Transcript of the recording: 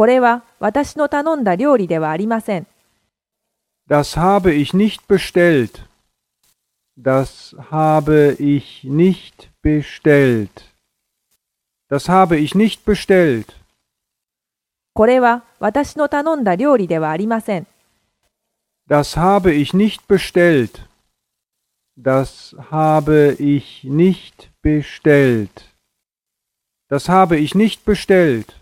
これは私の頼んだ料理ではありません。Das habe ich nicht bestellt. Das habe ich nicht bestellt. Das habe ich nicht bestellt. これは私の頼んだ料理ではありません。Das habe ich nicht bestellt. Das habe ich nicht bestellt. Das habe ich nicht bestellt.